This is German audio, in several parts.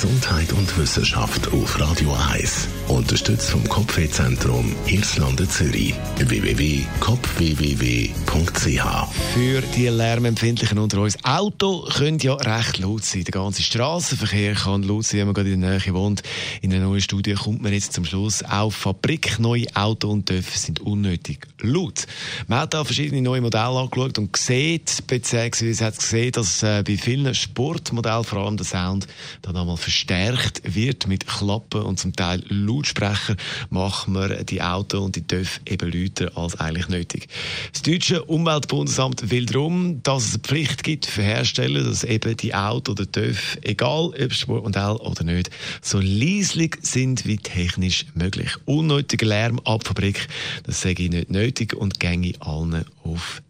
Gesundheit und Wissenschaft auf Radio 1. Unterstützt vom Kopfwehzentrum Irlande Zürich. www.kopfwww.ch Für die Lärmempfindlichen unter uns. Auto können ja recht laut sein. Der ganze Straßenverkehr kann laut sein, wenn man gerade in der Nähe wohnt. In einer neuen Studie kommt man jetzt zum Schluss, auch fabrikneue Auto und Töpfe sind unnötig laut. Man hat da verschiedene neue Modelle angeschaut und sieht, beziehungsweise hat gesehen, dass äh, bei vielen Sportmodellen vor allem der Sound dann einmal verstärkt wird mit Klappen und zum Teil Lautsprecher machen wir die Auto und die TÜV eben lauter als eigentlich nötig. Das deutsche Umweltbundesamt will darum, dass es eine Pflicht gibt für Hersteller, dass eben die Auto oder TÜV, egal ob Sportmodell oder nicht, so leislich sind wie technisch möglich. Unnötiger Lärm ab Fabrik, das sage ich nicht nötig und gänge allen auf.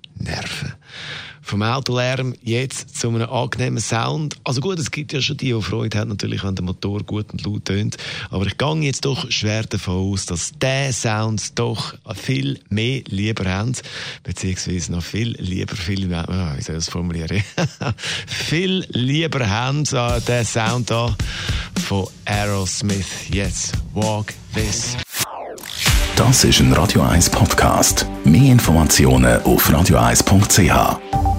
Vom Autolärm jetzt zu einem angenehmen Sound. Also gut, es gibt ja schon die, die Freude haben, natürlich, wenn der Motor gut und laut tönt. Aber ich gehe jetzt doch schwer davon aus, dass der Sound doch viel mehr lieber haben. Beziehungsweise noch viel lieber, viel, oh, wie soll ich das formulieren? viel lieber haben, äh, der Sound da von Aerosmith. Jetzt, Walk This. Das ist ein Radio 1 Podcast. Mehr Informationen auf radio1.ch.